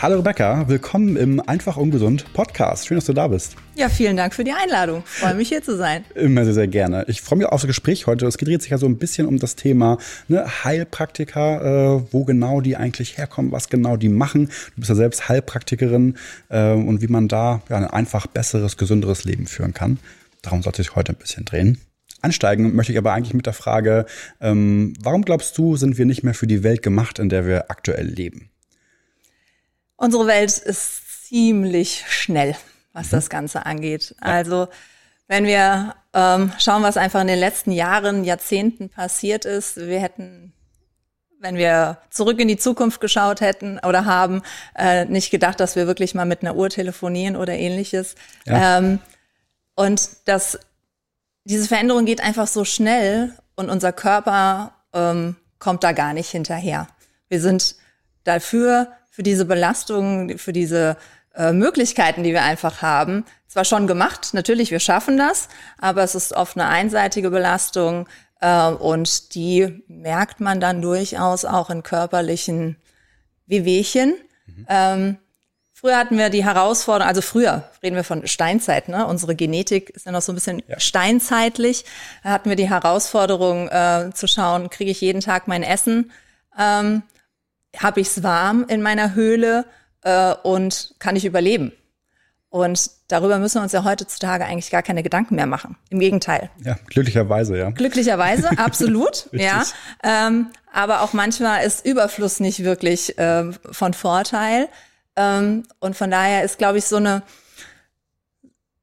Hallo Rebecca, willkommen im Einfach Ungesund Podcast. Schön, dass du da bist. Ja, vielen Dank für die Einladung. Freue mich hier zu sein. Immer sehr, sehr gerne. Ich freue mich auf das Gespräch heute. Es dreht sich ja so ein bisschen um das Thema ne, Heilpraktiker, äh, wo genau die eigentlich herkommen, was genau die machen. Du bist ja selbst Heilpraktikerin äh, und wie man da ja, ein einfach besseres, gesünderes Leben führen kann. Darum sollte ich heute ein bisschen drehen. Ansteigen möchte ich aber eigentlich mit der Frage, ähm, warum glaubst du, sind wir nicht mehr für die Welt gemacht, in der wir aktuell leben? Unsere Welt ist ziemlich schnell, was mhm. das Ganze angeht. Ja. Also wenn wir ähm, schauen, was einfach in den letzten Jahren, Jahrzehnten passiert ist, wir hätten wenn wir zurück in die Zukunft geschaut hätten oder haben, äh, nicht gedacht, dass wir wirklich mal mit einer Uhr telefonieren oder ähnliches. Ja. Ähm, und das, diese Veränderung geht einfach so schnell und unser Körper ähm, kommt da gar nicht hinterher. Wir sind dafür für diese Belastungen, für diese äh, Möglichkeiten, die wir einfach haben, zwar schon gemacht, natürlich, wir schaffen das, aber es ist oft eine einseitige Belastung äh, und die merkt man dann durchaus auch in körperlichen Wehwehchen. Mhm. Ähm, Früher hatten wir die Herausforderung, also früher reden wir von Steinzeit, ne? Unsere Genetik ist ja noch so ein bisschen ja. steinzeitlich. Da hatten wir die Herausforderung äh, zu schauen, kriege ich jeden Tag mein Essen? Ähm, habe ich es warm in meiner Höhle äh, und kann ich überleben. Und darüber müssen wir uns ja heutzutage eigentlich gar keine Gedanken mehr machen. Im Gegenteil. Ja, glücklicherweise, ja. Glücklicherweise, absolut. ja. Ähm, aber auch manchmal ist Überfluss nicht wirklich äh, von Vorteil. Ähm, und von daher ist, glaube ich, so eine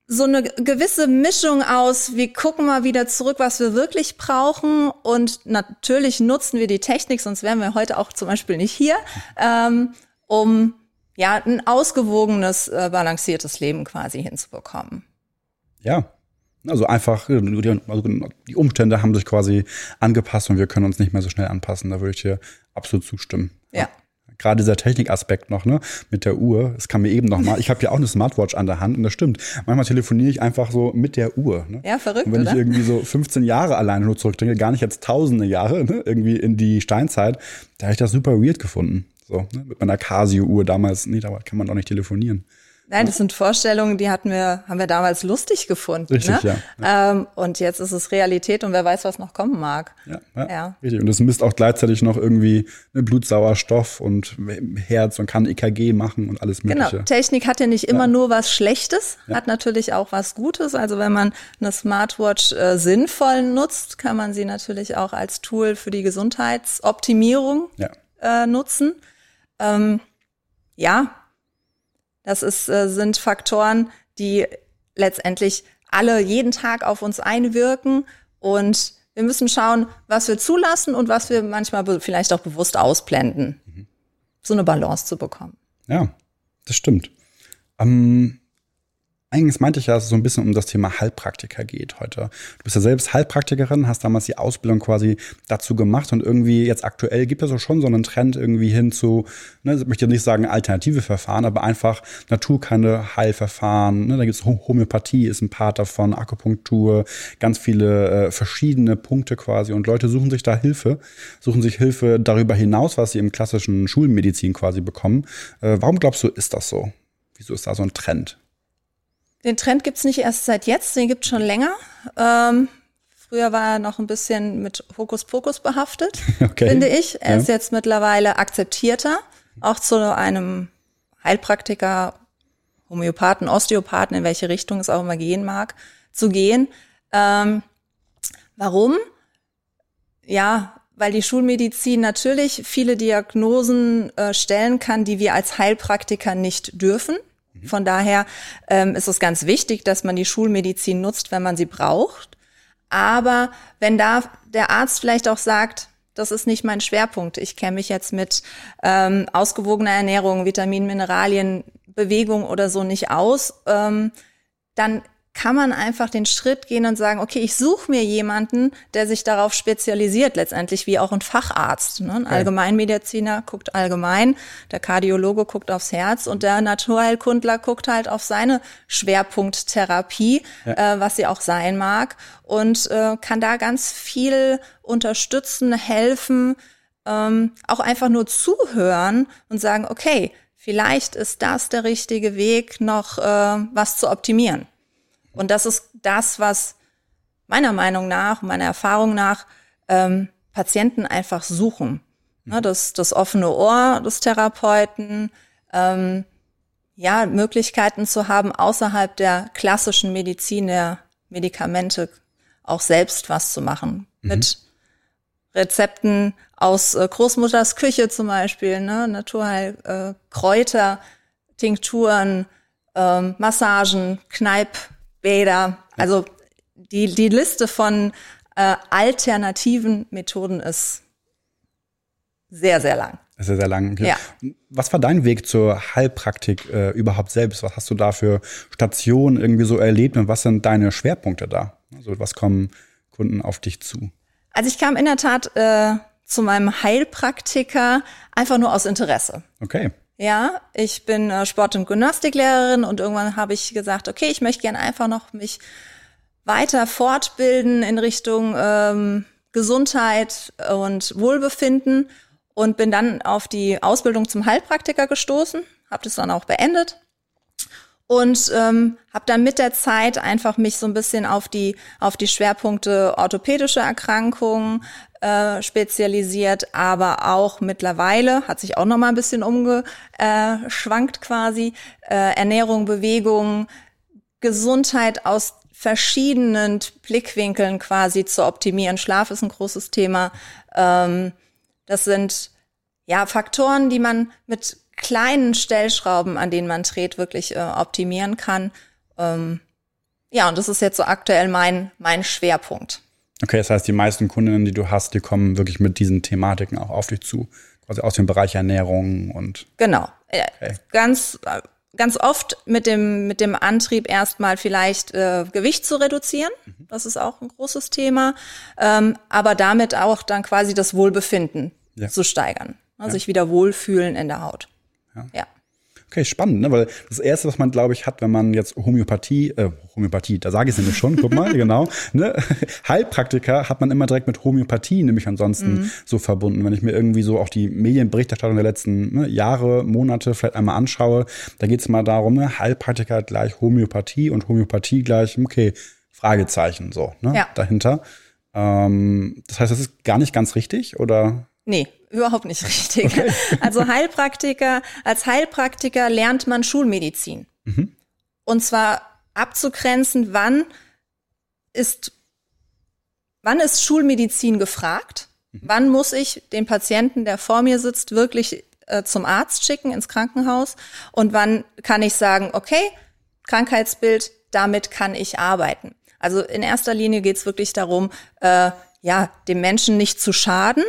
so eine gewisse Mischung aus, wir gucken mal wieder zurück, was wir wirklich brauchen und natürlich nutzen wir die Technik, sonst wären wir heute auch zum Beispiel nicht hier, ähm, um ja ein ausgewogenes, äh, balanciertes Leben quasi hinzubekommen. Ja, also einfach, äh, also die Umstände haben sich quasi angepasst und wir können uns nicht mehr so schnell anpassen. Da würde ich dir absolut zustimmen. Ja gerade dieser Technikaspekt noch, ne, mit der Uhr. Es kam mir eben noch mal. Ich habe ja auch eine Smartwatch an der Hand und das stimmt. Manchmal telefoniere ich einfach so mit der Uhr. Ne? Ja, verrückt. Und wenn oder? ich irgendwie so 15 Jahre alleine nur zurückdenke, gar nicht jetzt tausende Jahre, ne, irgendwie in die Steinzeit, da habe ich das super weird gefunden. So, ne, mit meiner Casio-Uhr damals, nee, da kann man doch nicht telefonieren. Nein, das sind Vorstellungen, die hatten wir, haben wir damals lustig gefunden. Richtig, ne? ja. Ähm, und jetzt ist es Realität und wer weiß, was noch kommen mag. Ja, ja, ja. richtig. Und es misst auch gleichzeitig noch irgendwie ne, Blutsauerstoff und Herz und kann EKG machen und alles genau. Mögliche. Genau. Technik hat ja nicht immer ja. nur was Schlechtes, hat natürlich auch was Gutes. Also wenn man eine Smartwatch äh, sinnvoll nutzt, kann man sie natürlich auch als Tool für die Gesundheitsoptimierung äh, nutzen. Ähm, ja, das ist, äh, sind Faktoren, die letztendlich alle jeden Tag auf uns einwirken und wir müssen schauen, was wir zulassen und was wir manchmal vielleicht auch bewusst ausblenden, mhm. so eine Balance zu bekommen. Ja, das stimmt. Ähm, Eingangs meinte ich ja, dass es so ein bisschen um das Thema Heilpraktiker geht heute. Du bist ja selbst Heilpraktikerin, hast damals die Ausbildung quasi dazu gemacht und irgendwie jetzt aktuell gibt es so schon so einen Trend irgendwie hin zu, ne, ich möchte nicht sagen alternative Verfahren, aber einfach naturkerne Heilverfahren. Ne, da gibt es Homöopathie, ist ein Part davon, Akupunktur, ganz viele äh, verschiedene Punkte quasi und Leute suchen sich da Hilfe, suchen sich Hilfe darüber hinaus, was sie im klassischen Schulmedizin quasi bekommen. Äh, warum glaubst du, ist das so? Wieso ist da so ein Trend? Den Trend gibt's nicht erst seit jetzt, den gibt's schon länger. Ähm, früher war er noch ein bisschen mit Hokuspokus behaftet, okay. finde ich. Er ja. ist jetzt mittlerweile akzeptierter, auch zu einem Heilpraktiker, Homöopathen, Osteopathen, in welche Richtung es auch immer gehen mag, zu gehen. Ähm, warum? Ja, weil die Schulmedizin natürlich viele Diagnosen äh, stellen kann, die wir als Heilpraktiker nicht dürfen. Von daher ähm, ist es ganz wichtig, dass man die Schulmedizin nutzt, wenn man sie braucht. Aber wenn da der Arzt vielleicht auch sagt, das ist nicht mein Schwerpunkt. Ich kenne mich jetzt mit ähm, ausgewogener Ernährung, Vitaminen, Mineralien, Bewegung oder so nicht aus, ähm, dann kann man einfach den Schritt gehen und sagen, okay, ich suche mir jemanden, der sich darauf spezialisiert, letztendlich wie auch ein Facharzt. Ne? Ein. Allgemeinmediziner guckt allgemein, der Kardiologe guckt aufs Herz und der Naturheilkundler guckt halt auf seine Schwerpunkttherapie, ja. äh, was sie auch sein mag, und äh, kann da ganz viel unterstützen, helfen, ähm, auch einfach nur zuhören und sagen, okay, vielleicht ist das der richtige Weg, noch äh, was zu optimieren. Und das ist das, was meiner Meinung nach, meiner Erfahrung nach, ähm, Patienten einfach suchen. Ne, das, das offene Ohr des Therapeuten, ähm, ja, Möglichkeiten zu haben, außerhalb der klassischen Medizin, der Medikamente auch selbst was zu machen. Mhm. Mit Rezepten aus äh, Großmutters Küche zum Beispiel, ne? Naturheil, äh, Kräuter, Tinkturen, ähm, Massagen, Kneippbäder. Also die, die Liste von äh, alternativen Methoden ist sehr, sehr lang. Sehr, sehr lang. Okay. Ja. Was war dein Weg zur Heilpraktik äh, überhaupt selbst? Was hast du da für Stationen irgendwie so erlebt und was sind deine Schwerpunkte da? Also was kommen Kunden auf dich zu? Also ich kam in der Tat äh, zu meinem Heilpraktiker einfach nur aus Interesse. Okay. Ja, ich bin äh, Sport- und Gymnastiklehrerin und irgendwann habe ich gesagt, okay, ich möchte gerne einfach noch mich weiter fortbilden in Richtung ähm, Gesundheit und Wohlbefinden und bin dann auf die Ausbildung zum Heilpraktiker gestoßen, habe das dann auch beendet und ähm, habe dann mit der Zeit einfach mich so ein bisschen auf die auf die Schwerpunkte orthopädische Erkrankungen äh, spezialisiert, aber auch mittlerweile hat sich auch noch mal ein bisschen umgeschwankt quasi äh, Ernährung, Bewegung, Gesundheit aus verschiedenen Blickwinkeln quasi zu optimieren. Schlaf ist ein großes Thema. Ähm, das sind ja Faktoren, die man mit kleinen Stellschrauben, an denen man dreht, wirklich äh, optimieren kann. Ähm, ja, und das ist jetzt so aktuell mein, mein Schwerpunkt. Okay, das heißt, die meisten Kundinnen, die du hast, die kommen wirklich mit diesen Thematiken auch auf dich zu, quasi aus dem Bereich Ernährung und. Genau. Äh, okay. Ganz, ganz oft mit dem, mit dem Antrieb erstmal vielleicht äh, Gewicht zu reduzieren. Mhm. Das ist auch ein großes Thema. Ähm, aber damit auch dann quasi das Wohlbefinden ja. zu steigern. Also ja. sich wieder wohlfühlen in der Haut. Ja. ja. Okay, spannend, ne? weil das Erste, was man, glaube ich, hat, wenn man jetzt Homöopathie, äh, Homöopathie, da sage ich es nämlich schon, guck mal, genau, ne? Heilpraktiker hat man immer direkt mit Homöopathie nämlich ansonsten mhm. so verbunden. Wenn ich mir irgendwie so auch die Medienberichterstattung der letzten ne, Jahre, Monate vielleicht einmal anschaue, da geht es mal darum, ne? Heilpraktiker gleich Homöopathie und Homöopathie gleich, okay, Fragezeichen so ne? Ja. dahinter. Ähm, das heißt, das ist gar nicht ganz richtig, oder? Nee, überhaupt nicht richtig. Okay. Also Heilpraktiker, als Heilpraktiker lernt man Schulmedizin. Mhm. Und zwar abzugrenzen, wann ist, wann ist Schulmedizin gefragt? Mhm. Wann muss ich den Patienten, der vor mir sitzt, wirklich äh, zum Arzt schicken, ins Krankenhaus? Und wann kann ich sagen, okay, Krankheitsbild, damit kann ich arbeiten? Also in erster Linie geht es wirklich darum, äh, ja, dem Menschen nicht zu schaden,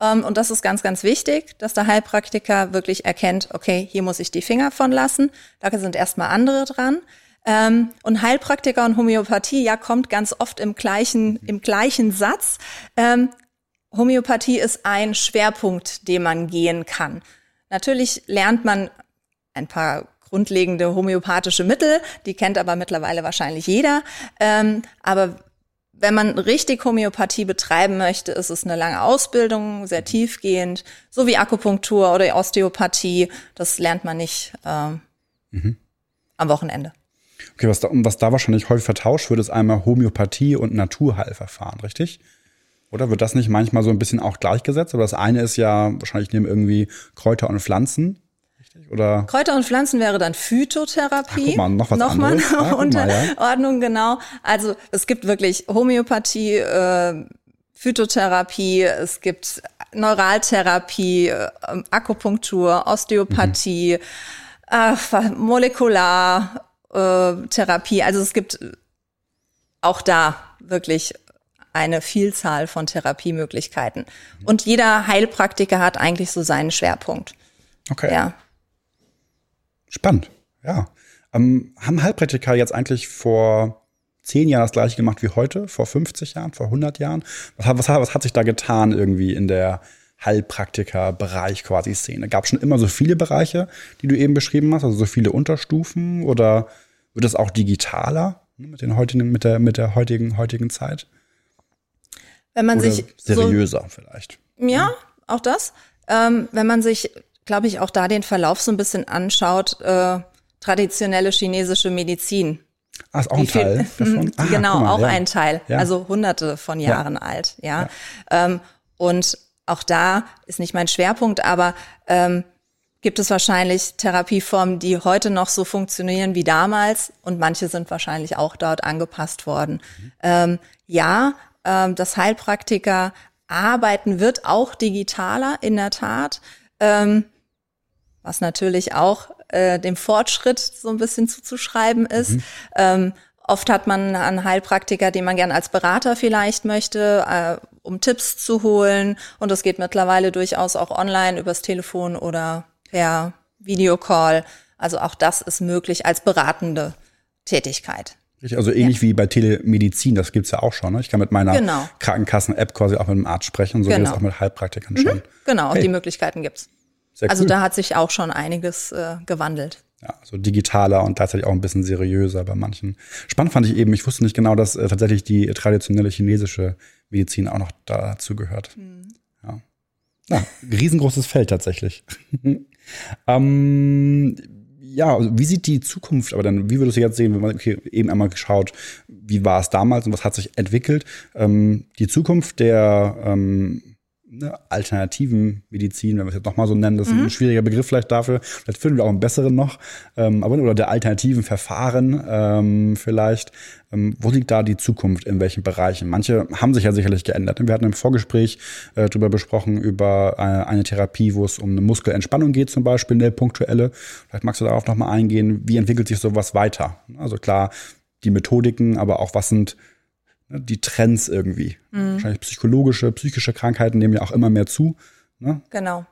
und das ist ganz, ganz wichtig, dass der Heilpraktiker wirklich erkennt, okay, hier muss ich die Finger von lassen. Da sind erstmal andere dran. Ähm, und Heilpraktiker und Homöopathie, ja, kommt ganz oft im gleichen, im gleichen Satz. Ähm, Homöopathie ist ein Schwerpunkt, den man gehen kann. Natürlich lernt man ein paar grundlegende homöopathische Mittel, die kennt aber mittlerweile wahrscheinlich jeder. Ähm, aber wenn man richtig Homöopathie betreiben möchte, ist es eine lange Ausbildung, sehr tiefgehend, so wie Akupunktur oder Osteopathie. Das lernt man nicht äh, mhm. am Wochenende. Okay, was da, was da wahrscheinlich häufig vertauscht wird, ist einmal Homöopathie und Naturheilverfahren, richtig? Oder wird das nicht manchmal so ein bisschen auch gleichgesetzt? Aber das eine ist ja wahrscheinlich neben irgendwie Kräuter und Pflanzen richtig? Oder? Kräuter und Pflanzen wäre dann Phytotherapie. Ach, guck mal, noch was Nochmal anderes. eine ah, Unterordnung, ja. genau. Also es gibt wirklich Homöopathie, äh, Phytotherapie, es gibt Neuraltherapie, äh, Akupunktur, Osteopathie, mhm. äh, Molekulartherapie. Also es gibt auch da wirklich eine Vielzahl von Therapiemöglichkeiten. Und jeder Heilpraktiker hat eigentlich so seinen Schwerpunkt. Okay. Ja. Spannend, ja. Ähm, haben Heilpraktiker jetzt eigentlich vor zehn Jahren das gleiche gemacht wie heute, vor 50 Jahren, vor 100 Jahren? Was, was, was hat sich da getan irgendwie in der Heilpraktiker-Bereich quasi Szene? Gab es schon immer so viele Bereiche, die du eben beschrieben hast, also so viele Unterstufen oder wird es auch digitaler mit den heutigen, mit der, mit der heutigen, heutigen Zeit? Wenn man oder sich seriöser so, vielleicht. Ja, auch das. Ähm, wenn man sich glaube ich, auch da den Verlauf so ein bisschen anschaut, äh, traditionelle chinesische Medizin. Ah, ist auch ein viel- Teil davon? Ah, genau, mal, auch ja. ein Teil. Ja. Also hunderte von Jahren alt, ja. Ähm, und auch da ist nicht mein Schwerpunkt, aber ähm, gibt es wahrscheinlich Therapieformen, die heute noch so funktionieren wie damals und manche sind wahrscheinlich auch dort angepasst worden. Ähm, ja, ähm, das Heilpraktiker arbeiten wird auch digitaler in der Tat. Ähm, was natürlich auch äh, dem Fortschritt so ein bisschen zuzuschreiben ist. Ähm, oft hat man einen Heilpraktiker, den man gern als Berater vielleicht möchte, äh, um Tipps zu holen. Und das geht mittlerweile durchaus auch online übers Telefon oder per Videocall. Also auch das ist möglich als beratende Tätigkeit. Also ähnlich wie bei Telemedizin, das gibt's ja auch schon. Ne? Ich kann mit meiner Genau. Krankenkassen-App quasi auch mit dem Arzt sprechen so Genau. es auch mit Heilpraktikern schon. Genau, Okay. die Möglichkeiten gibt's. Sehr Also cool. da hat sich auch schon einiges äh, gewandelt. Ja, so digitaler und tatsächlich auch ein bisschen seriöser bei manchen. Spannend fand ich eben, ich wusste nicht genau, dass äh, tatsächlich die traditionelle chinesische Medizin auch noch dazu gehört. Ja. ja, riesengroßes Feld tatsächlich. ähm, ja, also wie sieht die Zukunft aber dann, wie würdest du jetzt sehen, wenn man okay, eben einmal geschaut, wie war es damals und was hat sich entwickelt? Ähm, die Zukunft der ähm, ne, alternativen Medizin, wenn wir es jetzt nochmal so nennen, das ist ein schwieriger Begriff vielleicht dafür. Vielleicht finden wir auch einen besseren noch. Ähm, aber oder der alternativen Verfahren ähm, vielleicht. Ähm, wo liegt da die Zukunft? In welchen Bereichen? Manche haben sich ja sicherlich geändert. Wir hatten im Vorgespräch äh, darüber besprochen, über äh, eine Therapie, wo es um eine Muskelentspannung geht, zum Beispiel, eine punktuelle. Vielleicht magst du darauf nochmal eingehen. Wie entwickelt sich sowas weiter? Also klar, die Methodiken, aber auch was sind ne, die Trends irgendwie. Wahrscheinlich psychologische, psychische Krankheiten nehmen ja auch immer mehr zu. Ne? Genau.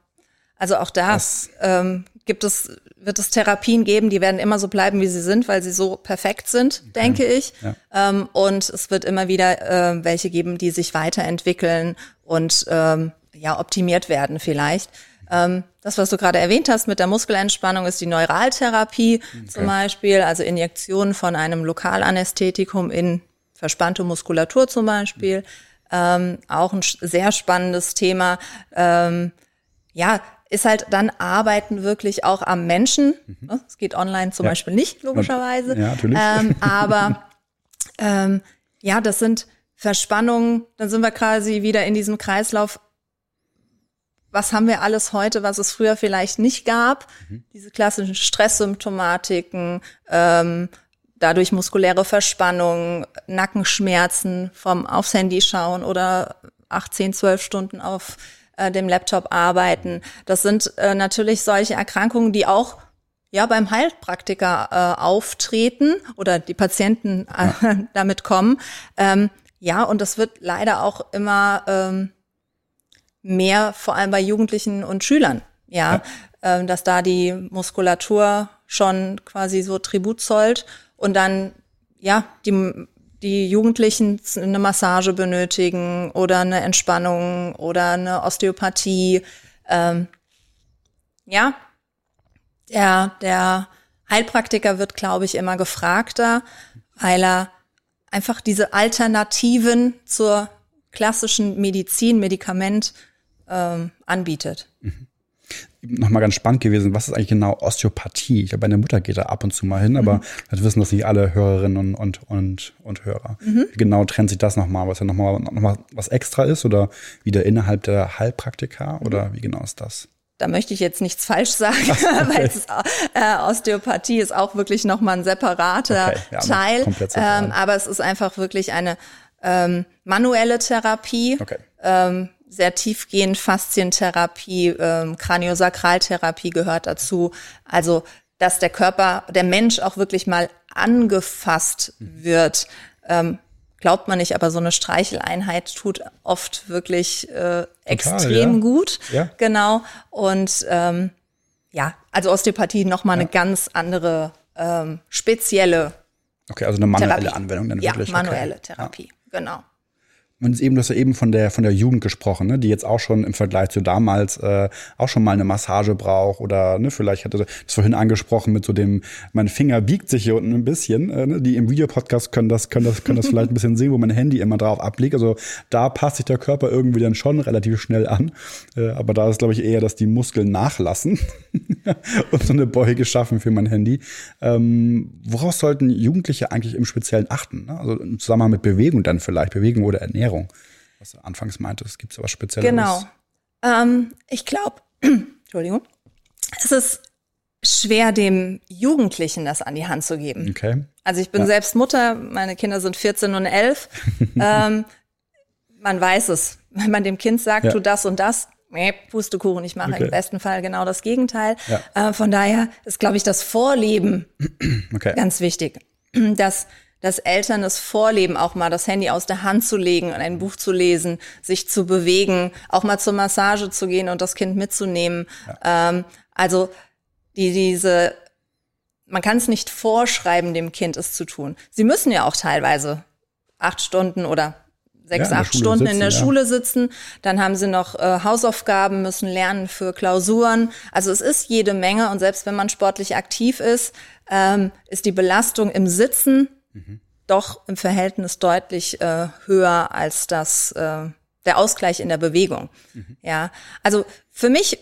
Also auch da Das- ähm, gibt es, wird es Therapien geben, die werden immer so bleiben, wie sie sind, weil sie so perfekt sind, denke ich. Ähm, und es wird immer wieder äh, welche geben, die sich weiterentwickeln und ähm, ja optimiert werden vielleicht. Ähm, das, was du gerade erwähnt hast mit der Muskelentspannung, ist die Neuraltherapie zum Beispiel, also Injektion von einem Lokalanästhetikum in verspannte Muskulatur zum Beispiel. Ähm, auch ein sehr spannendes Thema. Ähm, ja, ist halt dann Arbeiten wirklich auch am Menschen. Ne? Es geht online zum Ja. Beispiel nicht, logischerweise. Ja, natürlich. Ähm, aber ähm, ja, das sind Verspannungen, dann sind wir quasi wieder in diesem Kreislauf. Was haben wir alles heute, was es früher vielleicht nicht gab? Diese klassischen Stresssymptomatiken, ähm, dadurch muskuläre Verspannung, Nackenschmerzen vom aufs Handy schauen oder 18, 12 Stunden auf äh, dem Laptop arbeiten. Das sind äh, natürlich solche Erkrankungen, die auch ja beim Heilpraktiker äh, auftreten oder die Patienten äh, damit kommen. Ähm, ja, und das wird leider auch immer ähm, mehr, vor allem bei Jugendlichen und Schülern, ja, Ähm, dass da die Muskulatur schon quasi so Tribut zollt und dann, ja, die, die Jugendlichen eine Massage benötigen oder eine Entspannung oder eine Osteopathie. Ähm, ja, der, der Heilpraktiker wird, glaube ich, immer gefragter, weil er einfach diese Alternativen zur klassischen Medizin, Medikament ähm, anbietet. Nochmal ganz spannend gewesen, was ist eigentlich genau Osteopathie? Ich glaube, meine Mutter geht da ab und zu mal hin, aber das wissen das nicht alle Hörerinnen und, und, und, und Hörer. Wie genau trennt sich das nochmal? Was ja nochmal noch mal was extra ist oder wieder innerhalb der Heilpraktika oder wie genau ist das? Da möchte ich jetzt nichts falsch sagen, weil es, äh, Osteopathie ist auch wirklich nochmal ein separater Okay, ja, Teil. Ähm, aber es ist einfach wirklich eine ähm, manuelle Therapie. Okay. ähm, sehr tiefgehend Faszientherapie, ähm, Kraniosakraltherapie gehört dazu. Also, dass der Körper, der Mensch auch wirklich mal angefasst wird. Ähm, glaubt man nicht, aber so eine Streicheleinheit tut oft wirklich äh, extrem ja. gut. Ja. Genau. Und ähm, ja, also Osteopathie nochmal eine ganz andere ähm, spezielle Okay, also eine manuelle Therapie. Anwendung dann ja, wirklich. manuelle okay. Therapie. Genau. Und eben, du hast ja eben von der, von der Jugend gesprochen, ne, die jetzt auch schon im Vergleich zu damals äh, auch schon mal eine Massage braucht oder ne, vielleicht hatte das vorhin angesprochen mit so dem, mein Finger biegt sich hier unten ein bisschen. Äh, ne, die im Videopodcast können das, können das, können das vielleicht ein bisschen sehen, wo mein Handy immer drauf abliegt. Also da passt sich der Körper irgendwie dann schon relativ schnell an. Äh, aber da ist, glaube ich, eher, dass die Muskeln nachlassen und so eine Beuge schaffen für mein Handy. Ähm, woraus sollten Jugendliche eigentlich im Speziellen achten? Ne? Also im Zusammenhang mit Bewegung dann vielleicht, Bewegung oder Ernährung. Ernährung, was du anfangs meintest. Gibt es was Spezielles? Genau. Ähm, ich glaube, Entschuldigung, es ist schwer, dem Jugendlichen das an die Hand zu geben. Okay. Also ich bin ja. selbst Mutter, meine Kinder sind 14 und 11. ähm, man weiß es. Wenn man dem Kind sagt, ja. tu das und das, Pustekuchen, ich mache okay. im besten Fall genau das Gegenteil. Ja. Äh, von daher ist, glaube ich, das Vorleben okay. ganz wichtig. Dass dass Eltern es vorleben, auch mal das Handy aus der Hand zu legen und ein Buch zu lesen, sich zu bewegen, auch mal zur Massage zu gehen und das Kind mitzunehmen. Ja. Ähm, also die, diese, man kann es nicht vorschreiben, dem Kind es zu tun. Sie müssen ja auch teilweise acht Stunden oder sechs, ja, acht Stunden sitzen, in der ja. Schule sitzen. Dann haben sie noch äh, Hausaufgaben, müssen lernen für Klausuren. Also es ist jede Menge und selbst wenn man sportlich aktiv ist, ähm, ist die Belastung im Sitzen mhm. doch im Verhältnis deutlich äh, höher als das äh, der Ausgleich in der Bewegung. Mhm. Ja, also für mich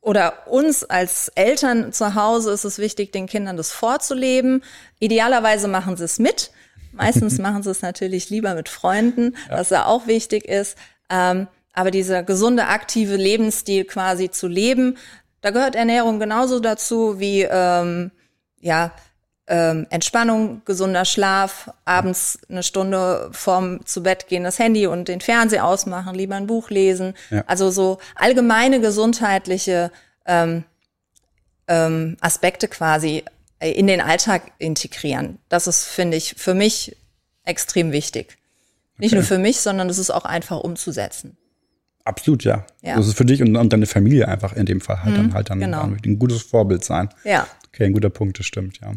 oder uns als Eltern zu Hause ist es wichtig, den Kindern das vorzuleben. Idealerweise machen sie es mit. Meistens machen sie es natürlich lieber mit Freunden, ja. was ja auch wichtig ist. Ähm, aber dieser gesunde, aktive Lebensstil quasi zu leben, da gehört Ernährung genauso dazu wie ähm, ja ähm, Entspannung, gesunder Schlaf, abends eine Stunde vorm zu Bett gehen das Handy und den Fernseher ausmachen, lieber ein Buch lesen. Ja. Also so allgemeine gesundheitliche ähm, ähm, Aspekte quasi in den Alltag integrieren. Das ist, finde ich, für mich extrem wichtig. Nicht okay. nur für mich, sondern es ist auch einfach umzusetzen. Absolut, ja. ja. Das ist für dich und, und deine Familie einfach in dem Fall halt mhm, dann halt dann genau. ein gutes Vorbild sein. Ja. Okay, ein guter Punkt, das stimmt, ja.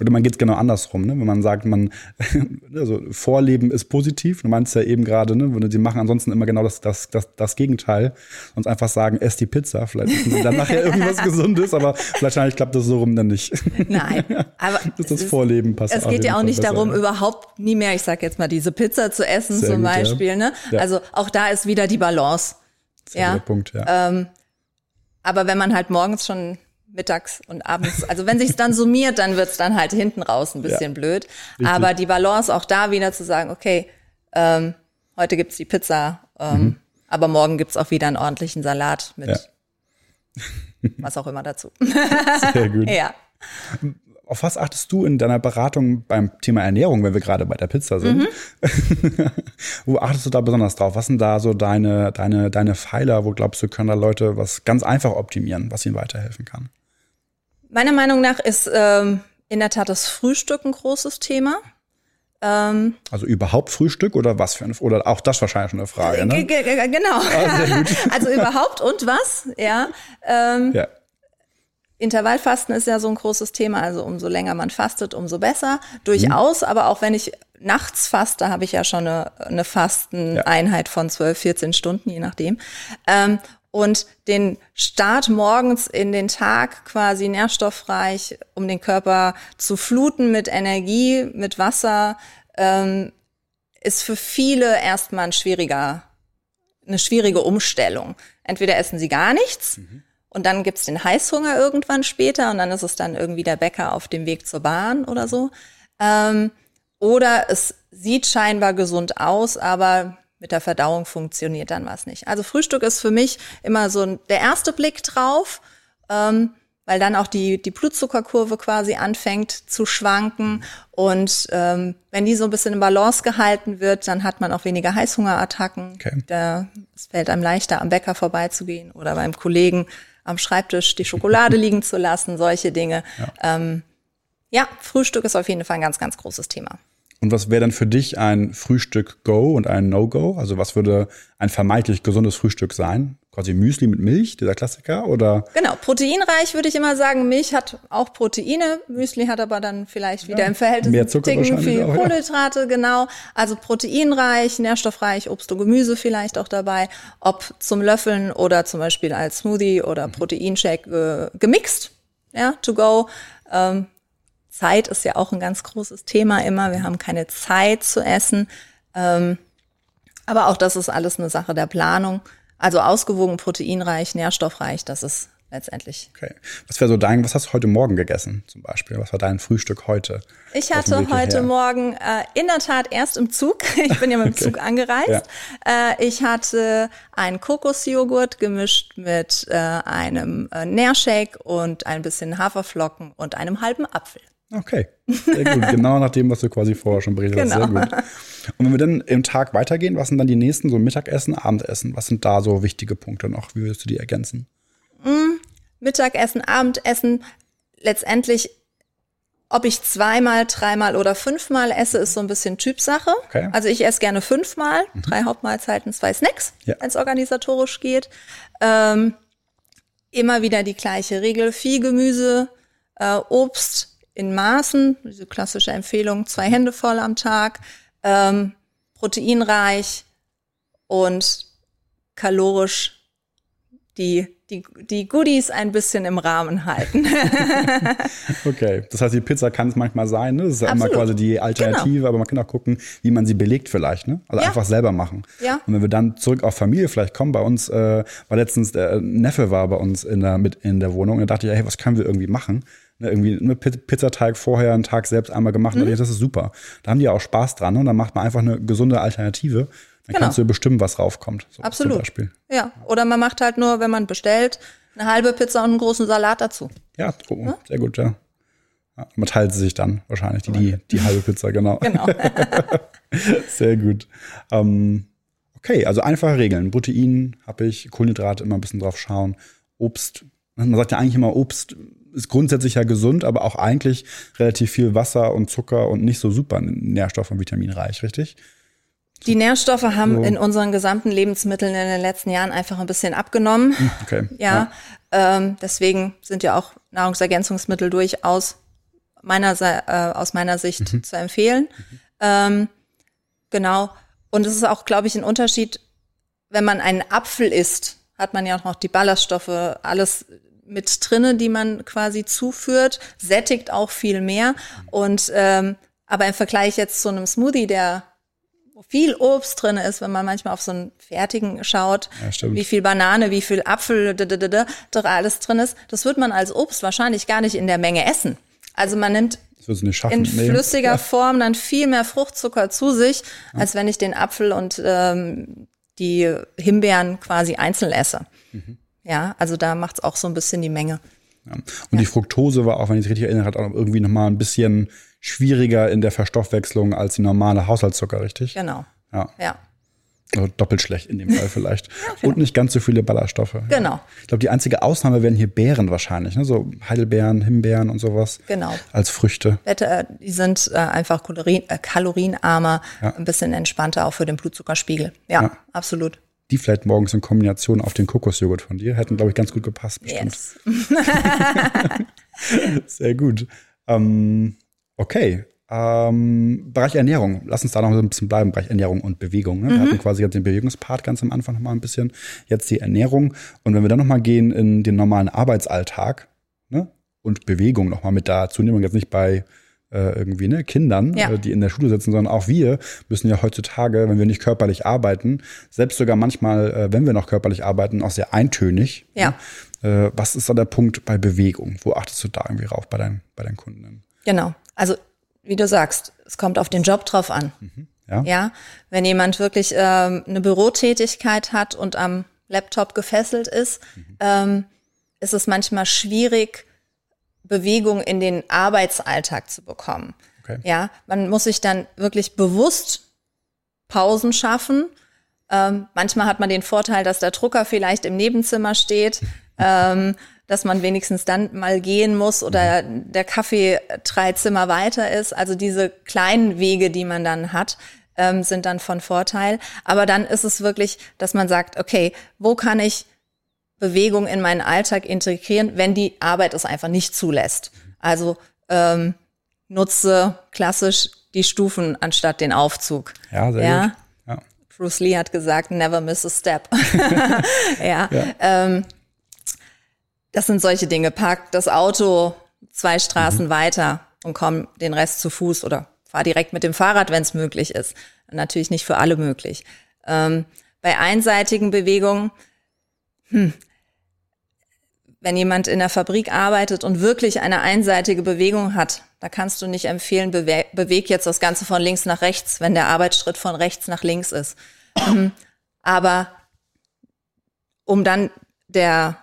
Oder man geht es genau andersrum, ne? wenn man sagt, man, also Vorleben ist positiv, du meinst ja eben gerade, ne, sie machen ansonsten immer genau das, das, das, das Gegenteil und einfach sagen, ess die Pizza, vielleicht ist dann nachher irgendwas Gesundes, aber wahrscheinlich klappt das so rum dann nicht. Nein, aber das, das Vorleben passt. Es geht ja auch nicht besser, darum, ja. überhaupt nie mehr, ich sag jetzt mal, diese Pizza zu essen Sehr zum gut, Beispiel. Ja. Ne? Ja. Also auch da ist wieder die Balance. Sehr ja. Punkt, ja. Ähm, aber wenn man halt morgens schon mittags und abends. Also wenn sich's dann summiert, dann wird's dann halt hinten raus ein bisschen ja, blöd. Richtig. Aber die Balance auch da wieder zu sagen, okay, ähm, heute gibt's die Pizza, ähm, mhm. aber morgen gibt's auch wieder einen ordentlichen Salat mit ja. was auch immer dazu. Sehr gut. ja. Auf was achtest du in deiner Beratung beim Thema Ernährung, wenn wir gerade bei der Pizza sind? Mhm. wo achtest du da besonders drauf? Was sind da so deine, deine, deine Pfeiler? Wo glaubst du, können da Leute was ganz einfach optimieren, was ihnen weiterhelfen kann? Meiner Meinung nach ist ähm, in der Tat das Frühstück ein großes Thema. Ähm, also überhaupt Frühstück oder was für ein oder auch das wahrscheinlich schon eine Frage, ne? Genau. Ah, also überhaupt und was, ja. Ähm, ja. Intervallfasten ist ja so ein großes Thema, also umso länger man fastet, umso besser. Durchaus, mhm. aber auch wenn ich nachts faste, habe ich ja schon eine, eine Fasteneinheit von 12, 14 Stunden, je nachdem. Ähm, und den Start morgens in den Tag quasi nährstoffreich, um den Körper zu fluten mit Energie, mit Wasser, ähm, ist für viele erstmal ein schwieriger, eine schwierige Umstellung. Entweder essen sie gar nichts mhm. und dann gibt's den Heißhunger irgendwann später und dann ist es dann irgendwie der Bäcker auf dem Weg zur Bahn oder so. Ähm, oder es sieht scheinbar gesund aus, aber mit der Verdauung funktioniert dann was nicht. Also Frühstück ist für mich immer so der erste Blick drauf, ähm, weil dann auch die, die Blutzuckerkurve quasi anfängt zu schwanken. Und ähm, wenn die so ein bisschen in Balance gehalten wird, dann hat man auch weniger Heißhungerattacken. Okay. Da, es fällt einem leichter, am Bäcker vorbeizugehen oder beim Kollegen am Schreibtisch die Schokolade liegen zu lassen, solche Dinge. Ja. Ähm, ja, Frühstück ist auf jeden Fall ein ganz, ganz großes Thema. Und was wäre dann für dich ein Frühstück Go und ein No-Go? Also was würde ein vermeintlich gesundes Frühstück sein, quasi Müsli mit Milch, dieser Klassiker, oder? Genau, proteinreich würde ich immer sagen. Milch hat auch Proteine, Müsli hat aber dann vielleicht wieder ja, im Verhältnis mehr Zucker Ticken viel auch, Kohlenhydrate, ja. genau. Also proteinreich, nährstoffreich, Obst und Gemüse vielleicht auch dabei, ob zum Löffeln oder zum Beispiel als Smoothie oder. Proteinshake äh, gemixt, ja, to go. Ähm, Zeit ist ja auch ein ganz großes Thema immer. Wir haben keine Zeit zu essen. Ähm, aber auch das ist alles eine Sache der Planung. Also ausgewogen, proteinreich, nährstoffreich, das ist letztendlich. Okay. Was wäre so dein, was hast du heute Morgen gegessen zum Beispiel? Was war dein Frühstück heute? Ich hatte heute her? Morgen äh, in der Tat erst im Zug, ich bin ja mit dem okay. Zug angereist, ja. äh, ich hatte einen Kokosjoghurt gemischt mit äh, einem äh, Nährshake und ein bisschen Haferflocken und einem halben Apfel. Okay, sehr gut. genau nach dem, was du quasi vorher schon berichtet hast. Genau. Sehr gut. Und wenn wir dann im Tag weitergehen, was sind dann die nächsten, so Mittagessen, Abendessen? Was sind da so wichtige Punkte noch? Wie würdest du die ergänzen? Mm, Mittagessen, Abendessen, letztendlich, ob ich zweimal, dreimal oder fünfmal esse, ist so ein bisschen Typsache. Okay. Also ich esse gerne fünfmal, mhm. drei Hauptmahlzeiten, zwei Snacks, ja. wenn es organisatorisch geht. Ähm, immer wieder die gleiche Regel, viel Gemüse, äh, Obst, in Maßen, diese klassische Empfehlung, zwei Hände voll am Tag, ähm, proteinreich und kalorisch die, die, die Goodies ein bisschen im Rahmen halten. okay, das heißt, die Pizza kann es manchmal sein, ne? Das ist ja immer quasi die Alternative, genau. aber man kann auch gucken, wie man sie belegt vielleicht, ne? Also ja. einfach selber machen. Ja. Und wenn wir dann zurück auf Familie vielleicht kommen, bei uns äh, war letztens der Neffe war bei uns in der mit in der Wohnung und da dachte ich, hey, was können wir irgendwie machen? Ne, irgendwie eine Pizzateig vorher einen Tag selbst einmal gemacht. Mhm. Und das ist super. Da haben die ja auch Spaß dran. Ne? Und dann macht man einfach eine gesunde Alternative. Dann genau. kannst du bestimmen, was raufkommt. So Absolut. Ja. Oder man macht halt nur, wenn man bestellt, eine halbe Pizza und einen großen Salat dazu. Ja, oh, ja? sehr gut, ja. ja. Man teilt sie sich dann wahrscheinlich, die, die, die halbe Pizza, genau. genau. sehr gut. Ähm, okay, also einfache Regeln. Protein habe ich, Kohlenhydrate immer ein bisschen drauf schauen. Obst, man sagt ja eigentlich immer, Obst ist grundsätzlich ja gesund, aber auch eigentlich relativ viel Wasser und Zucker und nicht so super nährstoff- und vitaminreich, richtig? Die Nährstoffe haben so. in unseren gesamten Lebensmitteln in den letzten Jahren einfach ein bisschen abgenommen. Hm, okay. Ja, ja. Ähm, deswegen sind ja auch Nahrungsergänzungsmittel durchaus meiner, äh, aus meiner Sicht mhm. zu empfehlen. Mhm. Ähm, genau. Und es ist auch, glaube ich, ein Unterschied, wenn man einen Apfel isst, hat man ja auch noch die Ballaststoffe, alles mit drinne, die man quasi zuführt, sättigt auch viel mehr. Und ähm, aber im Vergleich jetzt zu einem Smoothie, der wo viel Obst drin ist, wenn man manchmal auf so einen fertigen schaut, ja, wie viel Banane, wie viel Apfel, da alles drin ist, das wird man als Obst wahrscheinlich gar nicht in der Menge essen. Also man nimmt in flüssiger ja. Form dann viel mehr Fruchtzucker zu sich, ja. als wenn ich den Apfel und ähm, die Himbeeren quasi einzeln esse. Mhm. Ja, also da macht es auch so ein bisschen die Menge. Ja. Und ja. die Fructose war auch, wenn ich es richtig erinnere, auch irgendwie nochmal ein bisschen schwieriger in der Verstoffwechslung als die normale Haushaltszucker, richtig? Genau. Ja. ja. Also doppelt schlecht in dem Fall vielleicht. ja, Und nicht ganz so viele Ballaststoffe. Genau. Ja. Ich glaube, die einzige Ausnahme wären hier Beeren wahrscheinlich, ne? so Heidelbeeren, Himbeeren und sowas. Genau. Als Früchte. Äh, die sind äh, einfach äh, kalorienarmer, ja. ein bisschen entspannter auch für den Blutzuckerspiegel. Ja, absolut die vielleicht morgens in Kombination auf den Kokosjoghurt von dir hätten, glaube ich, ganz gut gepasst. Bestimmt. Yes. Sehr gut. Ähm, okay. Ähm, Bereich Ernährung. Lass uns da noch ein bisschen bleiben. Bereich Ernährung und Bewegung. Ne? Wir mhm. hatten quasi den Bewegungspart ganz am Anfang noch mal ein bisschen. Jetzt die Ernährung. Und wenn wir dann noch mal gehen in den normalen Arbeitsalltag ne? und Bewegung noch mal mit dazu nehmen, jetzt nicht bei äh, irgendwie, ne, Kindern, ja. äh, die in der Schule sitzen, sondern auch wir müssen ja heutzutage, wenn wir nicht körperlich arbeiten, selbst sogar manchmal, äh, wenn wir noch körperlich arbeiten, auch sehr eintönig. Ja. Ne? Was ist da der Punkt bei Bewegung? Wo achtest du da irgendwie rauf bei, dein, bei deinen Kunden? Genau. Also, wie du sagst, es kommt auf den Job drauf an. Mhm. Ja. ja. Wenn jemand wirklich ähm, eine Bürotätigkeit hat und am Laptop gefesselt ist, mhm. ähm, ist es manchmal schwierig, Bewegung in den Arbeitsalltag zu bekommen. Okay. Ja, man muss sich dann wirklich bewusst Pausen schaffen. Ähm, manchmal hat man den Vorteil, dass der Drucker vielleicht im Nebenzimmer steht, ähm, dass man wenigstens dann mal gehen muss oder der Kaffee drei Zimmer weiter ist. Also diese kleinen Wege, die man dann hat, ähm, sind dann von Vorteil. Aber dann ist es wirklich, dass man sagt, okay, wo kann ich Bewegung in meinen Alltag integrieren, wenn die Arbeit es einfach nicht zulässt. Also ähm, nutze klassisch die Stufen anstatt den Aufzug. Ja, sehr ja? gut. Ja. Bruce Lee hat gesagt, never miss a step. ja. ja. Ähm, das sind solche Dinge. Park das Auto zwei Straßen mhm. weiter und komm den Rest zu Fuß oder fahr direkt mit dem Fahrrad, wenn es möglich ist. Natürlich nicht für alle möglich. Ähm, bei einseitigen Bewegungen, hm, wenn jemand in der Fabrik arbeitet und wirklich eine einseitige Bewegung hat, da kannst du nicht empfehlen, bewe beweg jetzt das Ganze von links nach rechts, wenn der Arbeitsschritt von rechts nach links ist. Mhm. Aber um dann der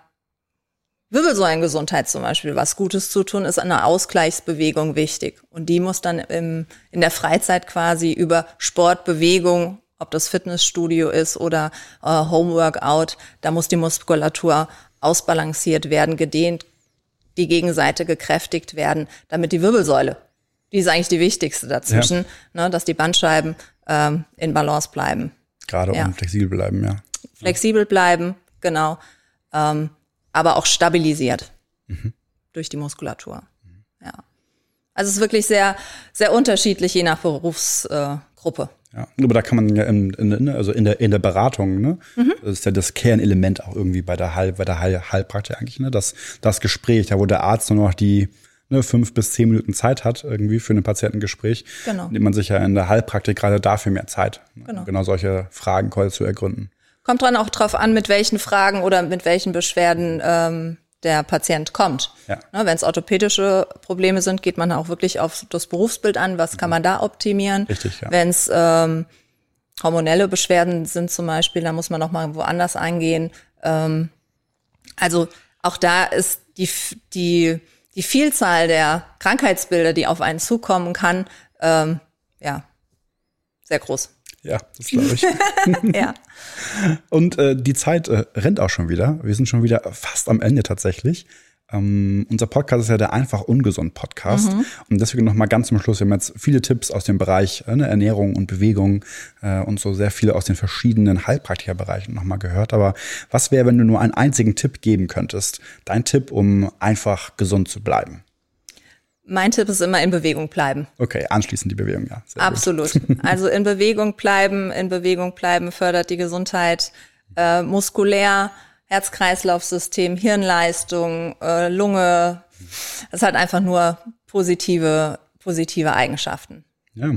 Wirbelsäulengesundheit zum Beispiel was Gutes zu tun, ist eine Ausgleichsbewegung wichtig. Und die muss dann im, in der Freizeit quasi über Sport, Bewegung, ob das Fitnessstudio ist oder äh, Homeworkout, da muss die Muskulatur ausbalanciert werden, gedehnt, die Gegenseite gekräftigt werden, damit die Wirbelsäule, die ist eigentlich die wichtigste dazwischen, ja. ne, dass die Bandscheiben ähm, in Balance bleiben. Gerade ja. und flexibel bleiben, ja. Flexibel bleiben, genau. Ähm, aber auch stabilisiert mhm. durch die Muskulatur. Mhm. Ja. Also es ist wirklich sehr, sehr unterschiedlich, je nach Berufsgruppe. Äh, ja, aber da kann man ja in, in, also in, der, in der Beratung, ne? Mhm. Das ist ja das Kernelement auch irgendwie bei der Heil, bei der Heil, Heilpraktik eigentlich, ne? Das, das Gespräch, da wo der Arzt nur noch die ne, fünf bis zehn Minuten Zeit hat, irgendwie für ein Patientengespräch, genau. nimmt man sich ja in der Heilpraktik gerade dafür mehr Zeit, ne? genau. genau solche Fragen zu ergründen. Kommt dran auch drauf an, mit welchen Fragen oder mit welchen Beschwerden ähm, der Patient kommt. Ja. Ne, Wenn es orthopädische Probleme sind, geht man auch wirklich auf das Berufsbild an. Was kann man da optimieren? Richtig, ja. Wenn es ähm, hormonelle Beschwerden sind zum Beispiel, dann muss man noch mal woanders eingehen. Ähm, also auch da ist die, die, die Vielzahl der Krankheitsbilder, die auf einen zukommen kann, ähm, ja, sehr groß. Ja, das glaube ich. ja. Und äh, die Zeit äh, rennt auch schon wieder. Wir sind schon wieder fast am Ende tatsächlich. Ähm, unser Podcast ist ja der einfach ungesund Podcast mhm. und deswegen noch mal ganz zum Schluss. Wir haben jetzt viele Tipps aus dem Bereich äh, ne, Ernährung und Bewegung äh, und so sehr viele aus den verschiedenen Heilpraktikerbereichen noch mal gehört. Aber was wäre, wenn du nur einen einzigen Tipp geben könntest? Dein Tipp, um einfach gesund zu bleiben? Mein Tipp ist immer in Bewegung bleiben. Okay, anschließend die Bewegung, ja. Absolut. also in Bewegung bleiben, in Bewegung bleiben fördert die Gesundheit äh, muskulär, Herz-Kreislauf-System, Hirnleistung, äh, Lunge. Es hat einfach nur positive, positive Eigenschaften. Ja,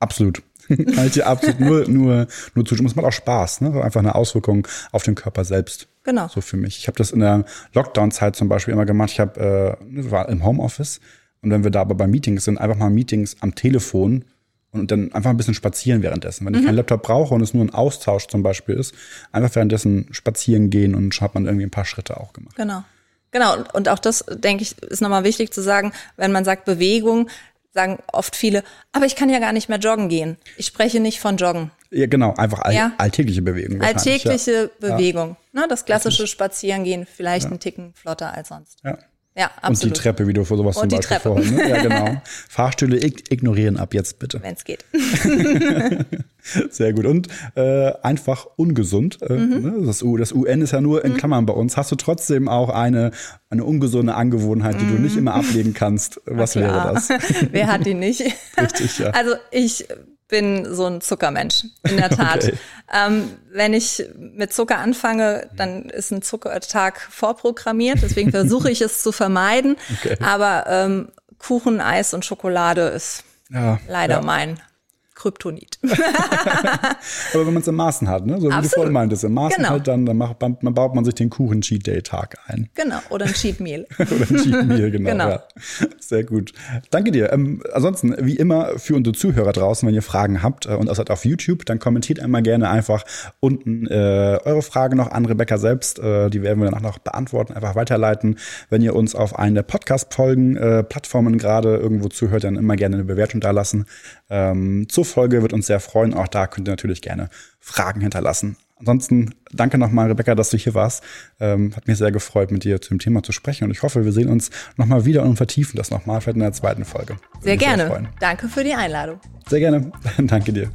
absolut. Kann ich dir absolut nur, nur, nur zustimmen. Es macht auch Spaß, ne? Einfach eine Auswirkung auf den Körper selbst. Genau. So für mich. Ich habe das in der Lockdown-Zeit zum Beispiel immer gemacht. Ich habe, äh, war im Homeoffice und wenn wir da aber bei Meetings sind, einfach mal Meetings am Telefon und dann einfach ein bisschen spazieren währenddessen. Wenn mhm. ich keinen Laptop brauche und es nur ein Austausch zum Beispiel ist, einfach währenddessen spazieren gehen und hat man irgendwie ein paar Schritte auch gemacht. Genau. Genau, und auch das, denke ich, ist nochmal wichtig zu sagen, wenn man sagt Bewegung, sagen oft viele, aber ich kann ja gar nicht mehr joggen gehen. Ich spreche nicht von Joggen. Ja, genau, einfach all, ja. alltägliche Bewegung. Alltägliche ja. Bewegung. Ja. Ne, das klassische Spazierengehen, vielleicht ja. einen Ticken flotter als sonst. Ja. Ja, absolut. Und die Treppe, wie du vor sowas Und zum Beispiel Treppe. vorhin. Ne? Ja, genau. Fahrstühle ignorieren ab jetzt bitte. Wenn es geht. Sehr gut. Und äh, einfach ungesund. Äh, mhm. ne? das, das, UN ist ja nur in mhm. Klammern bei uns. Hast du trotzdem auch eine, eine ungesunde Angewohnheit, die mhm. du nicht immer ablegen kannst? Was wäre das? Wer hat die nicht? Richtig, ja. Also ich bin so ein Zuckermensch, in der Tat. Okay. Ähm, wenn ich mit Zucker anfange, dann ist ein Zuckertag vorprogrammiert, deswegen versuche ich es zu vermeiden. Okay. Aber ähm, Kuchen, Eis und Schokolade ist ja, leider ja. mein Kryptonit. Aber wenn man es in Maßen hat, ne? so wie Absolut. du vorhin meintest, im Maßen genau. halt, dann, dann, macht, dann baut man sich den Kuchen Cheat Day Tag ein. Genau, oder ein Cheat Meal. oder ein Cheat Meal, genau. genau. Ja. Sehr gut. Danke dir. Ähm, ansonsten, wie immer, für unsere Zuhörer draußen, wenn ihr Fragen habt äh, und seid auf YouTube, dann kommentiert einmal gerne einfach unten äh, eure Frage noch an Rebecca selbst. Äh, die werden wir dann auch noch beantworten, einfach weiterleiten. Wenn ihr uns auf eine Podcast-Folgen, äh, Plattformen gerade irgendwo zuhört, dann immer gerne eine Bewertung da lassen. Ähm, zur Folge wird uns sehr freuen. Auch da könnt ihr natürlich gerne Fragen hinterlassen. Ansonsten danke nochmal, Rebecca, dass du hier warst. Ähm, hat mich sehr gefreut, mit dir zum Thema zu sprechen. Und ich hoffe, wir sehen uns nochmal wieder und vertiefen das nochmal, vielleicht in der zweiten Folge. Würde sehr gerne. Sehr danke für die Einladung. Sehr gerne. danke dir.